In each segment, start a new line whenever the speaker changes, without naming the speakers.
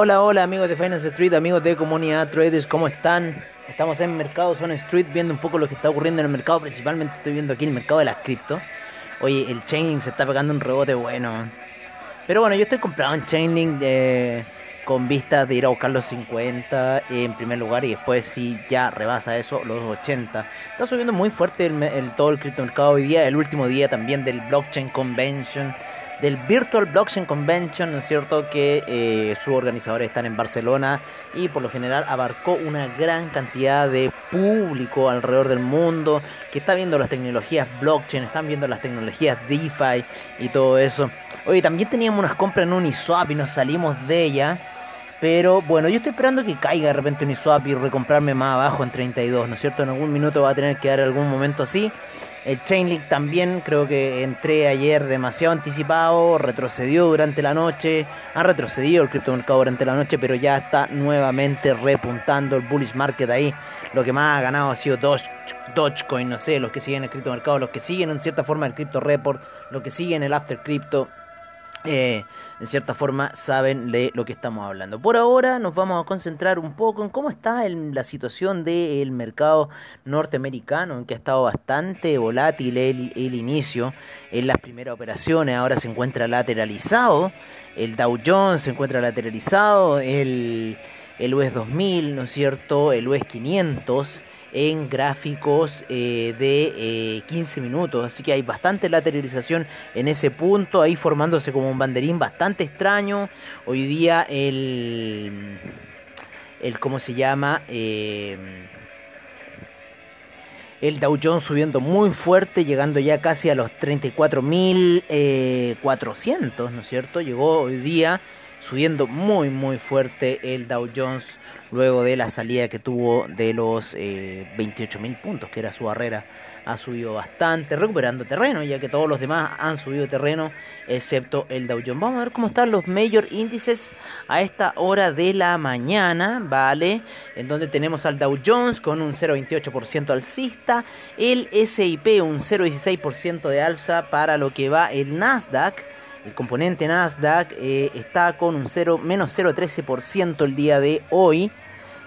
Hola, hola, amigos de Finance Street, amigos de Comunidad Traders, ¿cómo están? Estamos en Mercado Zone Street viendo un poco lo que está ocurriendo en el mercado, principalmente estoy viendo aquí el mercado de las cripto. Oye, el Chainlink se está pegando un rebote bueno. Pero bueno, yo estoy comprado en Chainlink eh, con vistas de ir a buscar los 50 en primer lugar y después si ya rebasa eso, los 80. Está subiendo muy fuerte el, todo el criptomercado hoy día, el último día también del Blockchain Convention del Virtual Blockchain Convention, ¿no es cierto? Que eh, sus organizadores están en Barcelona y por lo general abarcó una gran cantidad de público alrededor del mundo que está viendo las tecnologías blockchain, están viendo las tecnologías DeFi y todo eso. Oye, también teníamos unas compras en Uniswap y nos salimos de ella. Pero bueno, yo estoy esperando que caiga de repente Uniswap y recomprarme más abajo en 32, ¿no es cierto? En algún minuto va a tener que dar algún momento así. El Chainlink también creo que entré ayer demasiado anticipado, retrocedió durante la noche, ha retrocedido el criptomercado durante la noche, pero ya está nuevamente repuntando el bullish market ahí. Lo que más ha ganado ha sido Doge, Dogecoin, no sé, los que siguen el criptomercado, los que siguen en cierta forma el Crypto Report, los que siguen el After Crypto eh, en cierta forma saben de lo que estamos hablando. Por ahora nos vamos a concentrar un poco en cómo está la situación del mercado norteamericano, en que ha estado bastante volátil el, inicio en las primeras operaciones, ahora se encuentra lateralizado, el Dow Jones se encuentra lateralizado, el, el US 2000, ¿no es cierto?, el US 500 en gráficos eh, de 15 eh, minutos. Así que hay bastante lateralización en ese punto, ahí formándose como un banderín bastante extraño. Hoy día el, el ¿cómo se llama? Eh, el Dow Jones subiendo muy fuerte, llegando ya casi a los 34.400, ¿no es cierto? Llegó hoy día subiendo muy muy fuerte el Dow Jones luego de la salida que tuvo de los eh, 28.000 puntos, que era su barrera. Ha subido bastante, recuperando terreno, ya que todos los demás han subido terreno, excepto el Dow Jones. Vamos a ver cómo están los mayor índices a esta hora de la mañana, ¿vale? En donde tenemos al Dow Jones con un 0,28% alcista, el SIP un 0,16% de alza para lo que va el Nasdaq el componente Nasdaq eh, está con un 0, menos 0,13% el día de hoy.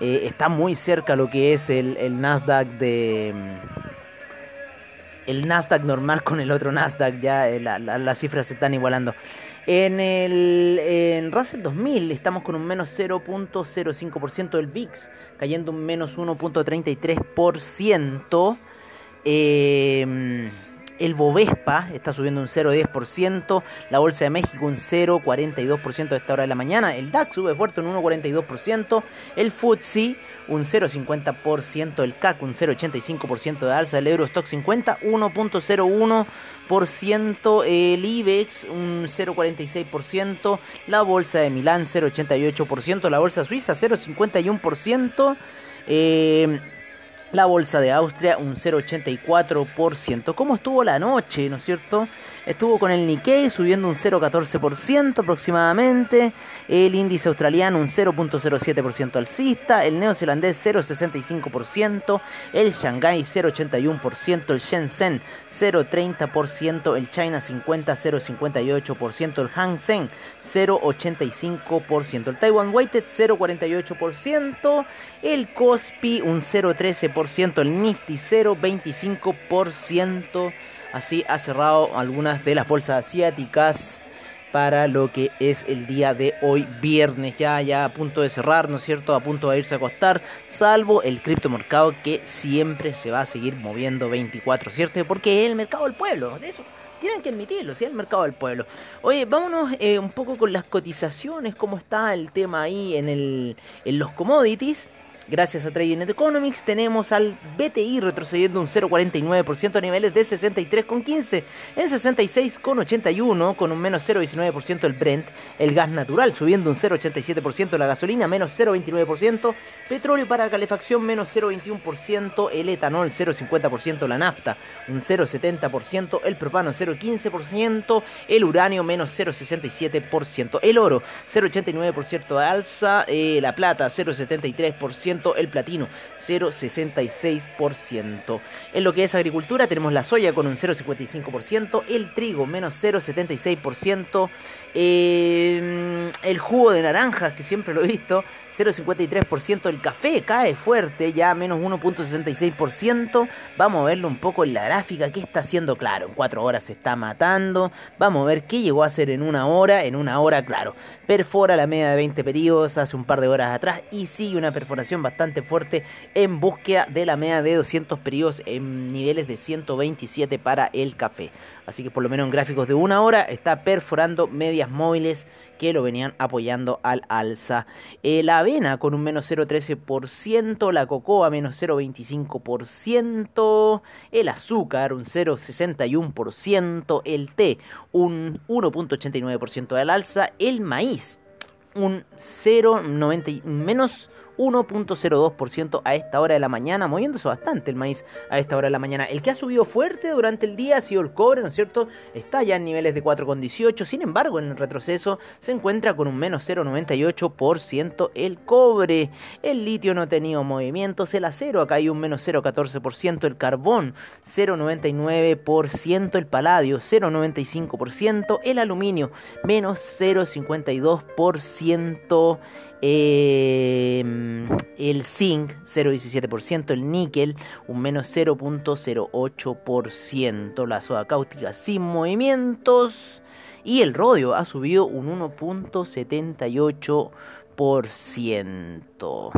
Eh, está muy cerca lo que es el, Nasdaq de... Mm, el Nasdaq normal con el otro Nasdaq, ya eh, las cifras se están igualando. En el en Russell 2000 estamos con un menos 0.05% del VIX, cayendo un menos 1.33%. Eh, el Bovespa está subiendo un 0,10%. La Bolsa de México un 0,42% a esta hora de la mañana. El DAX sube fuerte un 1,42%. El FTSE un 0,50%. El CAC un 0,85% de alza. El Eurostock 50 1,01%. El IBEX un 0,46%. La Bolsa de Milán 0,88%. La Bolsa Suiza 0,51%. Eh, la bolsa de Austria un 0,84%. ¿Cómo estuvo la noche, no es cierto? Estuvo con el Nikkei subiendo un 0,14% aproximadamente. El índice australiano un 0,07% alcista. El neozelandés 0,65%. El Shanghai 0,81%. El Shenzhen 0,30%. El China 50 0,58%. El Hang Seng 0,85%. El Taiwan Weighted 0,48%. El Kospi un 0,13% el Nifty 0,25%. Así ha cerrado algunas de las bolsas asiáticas para lo que es el día de hoy, viernes, ya, ya a punto de cerrar, ¿no es cierto? A punto de irse a acostar, salvo el criptomercado que siempre se va a seguir moviendo 24, ¿cierto? Porque es el mercado del pueblo, de eso tienen que admitirlo, ¿sí? el mercado del pueblo. Oye, vámonos eh, un poco con las cotizaciones, cómo está el tema ahí en, el, en los commodities. Gracias a Trading Economics tenemos al BTI retrocediendo un 0,49% a niveles de 63,15 en 66,81 con un menos 0,19% el Brent, el gas natural subiendo un 0,87% la gasolina, menos 0,29%, petróleo para calefacción menos 0,21%, el etanol 0,50% la nafta, un 0,70%, el propano 0,15%, el uranio menos 0,67%, el oro 0,89% de alza, eh, la plata 0,73%, el platino 0,66%. En lo que es agricultura tenemos la soya con un 0,55%, el trigo menos 0,76%, Eh, el jugo de naranja, que siempre lo he visto, 0,53%. El café cae fuerte, ya menos 1,66%. Vamos a verlo un poco en la gráfica. ¿Qué está haciendo? Claro, en 4 horas se está matando. Vamos a ver qué llegó a hacer en una hora. En una hora, claro, perfora la media de 20 periodos hace un par de horas atrás y sigue una perforación bastante fuerte en búsqueda de la media de 200 periodos en niveles de 127 para el café. Así que por lo menos en gráficos de una hora está perforando móviles que lo venían apoyando al alza. Eh, la avena con un menos 0,13%, la cocoa menos 0,25%, el azúcar un 0,61%, el té un 1,89% al alza, el maíz un 0,90 menos 1.02% a esta hora de la mañana, moviéndose bastante el maíz a esta hora de la mañana. El que ha subido fuerte durante el día ha sido el cobre, ¿no es cierto? Está ya en niveles de 4,18, sin embargo en el retroceso se encuentra con un menos 0,98% el cobre. El litio no ha tenido movimientos, el acero ha caído un menos 0,14%, el carbón 0,99%, el paladio 0,95%, el aluminio menos 0,52%. Em, el zinc 0,17%, el níquel un menos 0.08%, la soda cáustica sin movimientos. Y el rodio ha subido un 1.78%.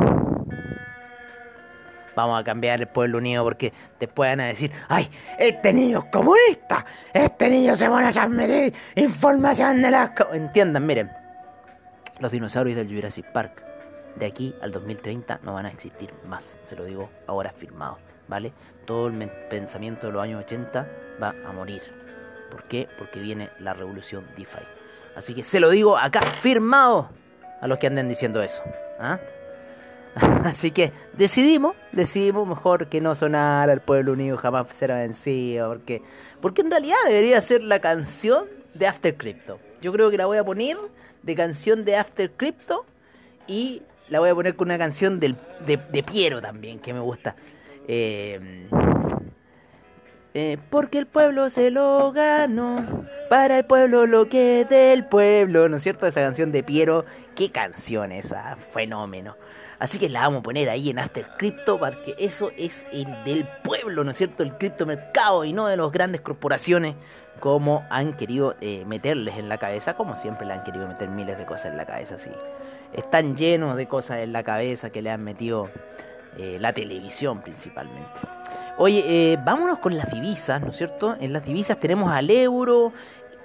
Vamos a cambiar el pueblo unido porque después van a decir, ay, este niño es comunista, este niño se pone a transmitir información de las... Entiendan, miren los dinosaurios del Jurassic Park de aquí al 2030 no van a existir más, se lo digo ahora firmado, ¿vale? Todo el pensamiento de los años 80 va a morir. ¿Por qué? Porque viene la revolución DeFi. Así que se lo digo acá firmado a los que anden diciendo eso. ¿ah? Así que decidimos, decidimos mejor que no sonara el pueblo unido jamás será vencido, porque porque en realidad debería ser la canción de After Crypto. Yo creo que la voy a poner de canción de After Crypto y la voy a poner con una canción del, de, Piero también, que me gusta. Eh, eh, porque el pueblo se lo ganó, para el pueblo lo que es del pueblo, ¿no es cierto? Esa canción de Piero, qué canción esa, fenómeno. Así que la vamos a poner ahí en After Crypto, porque eso es el del pueblo, ¿no es cierto? El criptomercado y no de las grandes corporaciones como han querido eh, meterles en la cabeza, como siempre le han querido meter miles de cosas en la cabeza, así. Están llenos de cosas en la cabeza que le han metido eh, la televisión principalmente. Oye, eh, vámonos con las divisas, ¿no es cierto? En las divisas tenemos al euro,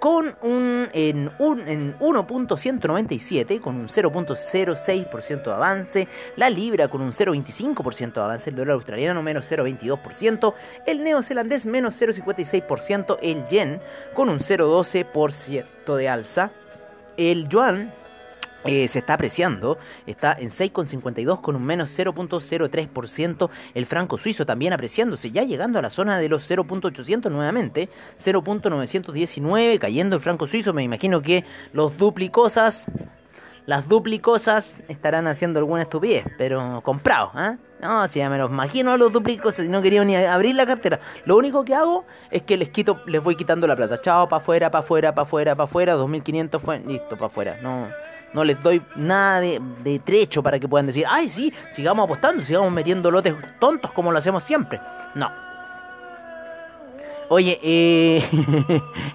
con un en, un, en 1.197, con un 0.06% de avance, la libra con un 0.25% de avance, el dólar australiano menos 0.22%, el neozelandés menos 0.56%, el yen con un 0.12% de alza, el yuan eh, se está apreciando, está en 6,52 con un menos 0.03%, el franco suizo también apreciándose, ya llegando a la zona de los 0.800 nuevamente, 0.919 cayendo el franco suizo, me imagino que los duplicosas, las duplicosas estarán haciendo alguna estupidez, pero comprados, ¿ah? No, si ya me los imagino los duplicosas, no quería ni abrir la cartera. Lo único que hago es que les quito, les voy quitando la plata. Chao, para afuera, para afuera, para afuera, para afuera, 2500 fue, listo, para afuera. No, no les doy nada de, trecho para que puedan decir, ay, sí, sigamos apostando, sigamos metiendo lotes tontos como lo hacemos siempre. No. Oye, eh,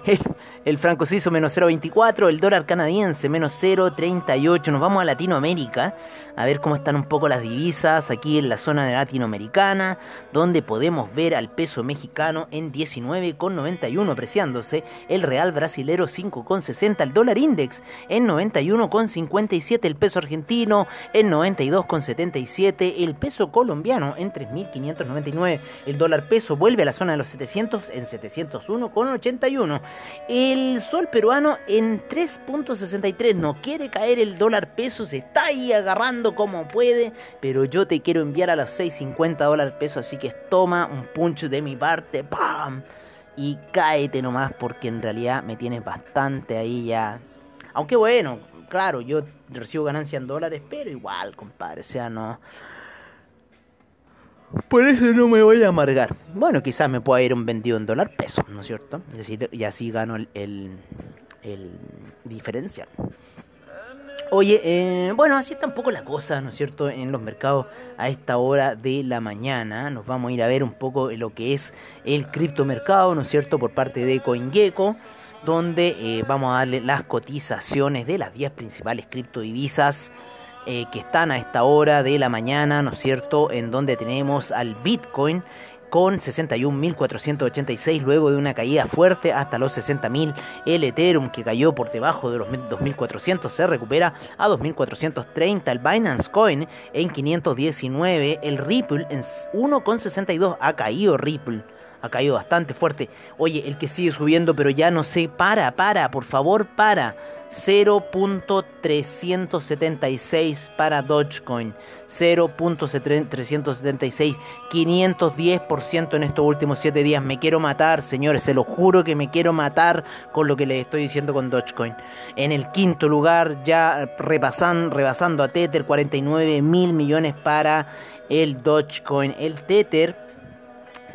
el franco suizo menos 0,24, el dólar canadiense menos 0,38. Nos vamos a Latinoamérica a ver cómo están un poco las divisas aquí en la zona de latinoamericana, donde podemos ver al peso mexicano en 19,91 apreciándose, el real brasilero 5,60, el dólar index en 91,57, el peso argentino en 92,77, el peso colombiano en 3.599, el dólar peso vuelve a la zona de los 700 en 701,81. El el sol peruano en 3.63 no quiere caer el dólar peso, se está ahí agarrando como puede, pero yo te quiero enviar a los 6.50 dólares peso, así que toma un puncho de mi parte, ¡pam! Y cáete nomás porque en realidad me tienes bastante ahí ya. Aunque bueno, claro, yo recibo ganancia en dólares, pero igual, compadre, o sea, no... Por eso no me voy a amargar. Bueno, quizás me pueda ir un vendido en dólar peso, ¿no es cierto? Es decir, y así gano el, el diferencial. Oye, eh, bueno, así está un poco la cosa, ¿no es cierto?, en los mercados a esta hora de la mañana. Nos vamos a ir a ver un poco lo que es el criptomercado, ¿no es cierto?, por parte de CoinGecko, donde eh, vamos a darle las cotizaciones de las 10 principales criptodivisas eh, que están a esta hora de la mañana, ¿no es cierto?, en donde tenemos al Bitcoin con 61.486 luego de una caída fuerte hasta los 60.000. El Ethereum que cayó por debajo de los 2.400 se recupera a 2.430. El Binance Coin en 519. El Ripple en 1.62 ha caído Ripple ha caído bastante fuerte. Oye, el que sigue subiendo, pero ya no sé, para, para, por favor, para. 0.376 para Dogecoin, 0.376, 510% en estos últimos 7 días. Me quiero matar, señores, se lo juro que me quiero matar con lo que les estoy diciendo con Dogecoin. En el quinto lugar, ya repasan, rebasando a Tether, 49 mil millones para el Dogecoin. El Tether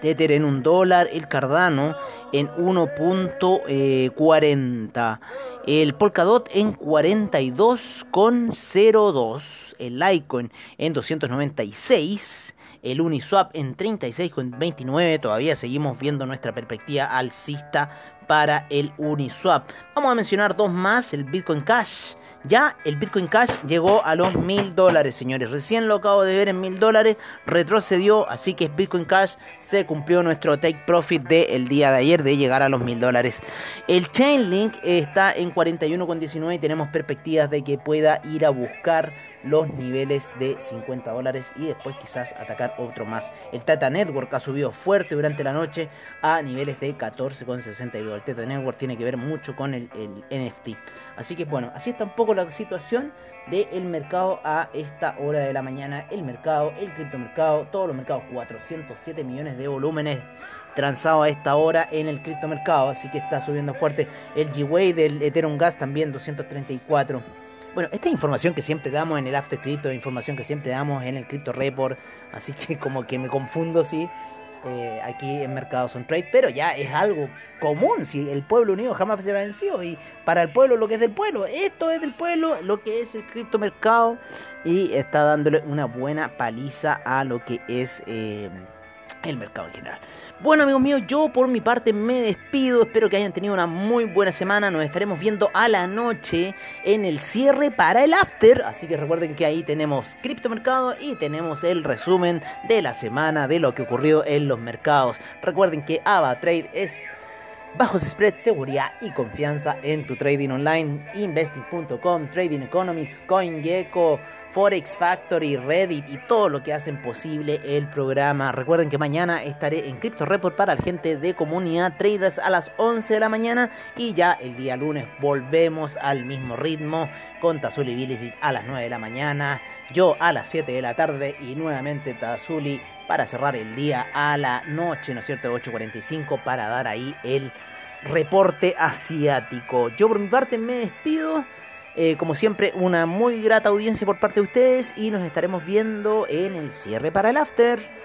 Tether en un dólar, el Cardano en 1.40, el Polkadot en 42,02, el Litecoin en 296, el Uniswap en 36,29, todavía seguimos viendo nuestra perspectiva alcista para el Uniswap. Vamos a mencionar dos más, el Bitcoin Cash ya el Bitcoin Cash llegó a los mil dólares, señores. Recién lo acabo de ver en mil dólares, retrocedió, así que Bitcoin Cash se cumplió nuestro take profit del día de ayer de llegar a los mil dólares. El Chainlink está en 41,19 y tenemos perspectivas de que pueda ir a buscar los niveles de 50 dólares y después quizás atacar otro más. El Tata Network ha subido fuerte durante la noche a niveles de 14,62. El Tata Network tiene que ver mucho con el, NFT. Así que bueno, así está un poco la situación del mercado a esta hora de la mañana. El mercado, el criptomercado, todos los mercados, 407 millones de volúmenes transados a esta hora en el criptomercado. Así que está subiendo fuerte. El G-Way del Ethereum Gas también 234 bueno, esta información que siempre damos en el After Crypto, información que siempre damos en el Crypto Report, así que como que me confundo, sí, eh, aquí en Mercados on Trade, pero ya es algo común, si el pueblo unido jamás se ha vencido, y para el pueblo lo que es del pueblo, esto es del pueblo, lo que es el criptomercado, y está dándole una buena paliza a lo que es eh, el mercado en general. Bueno amigos míos, yo por mi parte me despido, espero que hayan tenido una muy buena semana, nos estaremos viendo a la noche en el cierre para el after, así que recuerden que ahí tenemos criptomercado y tenemos el resumen de la semana de lo que ocurrió en los mercados. Recuerden que Ava Trade es bajos spread, seguridad y confianza en tu trading online, investing.com, Trading Economics, CoinGecko, Forex Factory, Reddit y todo lo que hacen posible el programa. Recuerden que mañana estaré en Crypto Report para la gente de comunidad traders a las 11 de la mañana y ya el día lunes volvemos al mismo ritmo con Tazuli Billicit a las 9 de la mañana, yo a las 7 de la tarde y nuevamente Tazuli para cerrar el día a la noche, ¿no es cierto? 8.45 para dar ahí el reporte asiático. Yo por mi parte me despido. Eh, como siempre, una muy grata audiencia por parte de ustedes y nos estaremos viendo en el cierre para el after.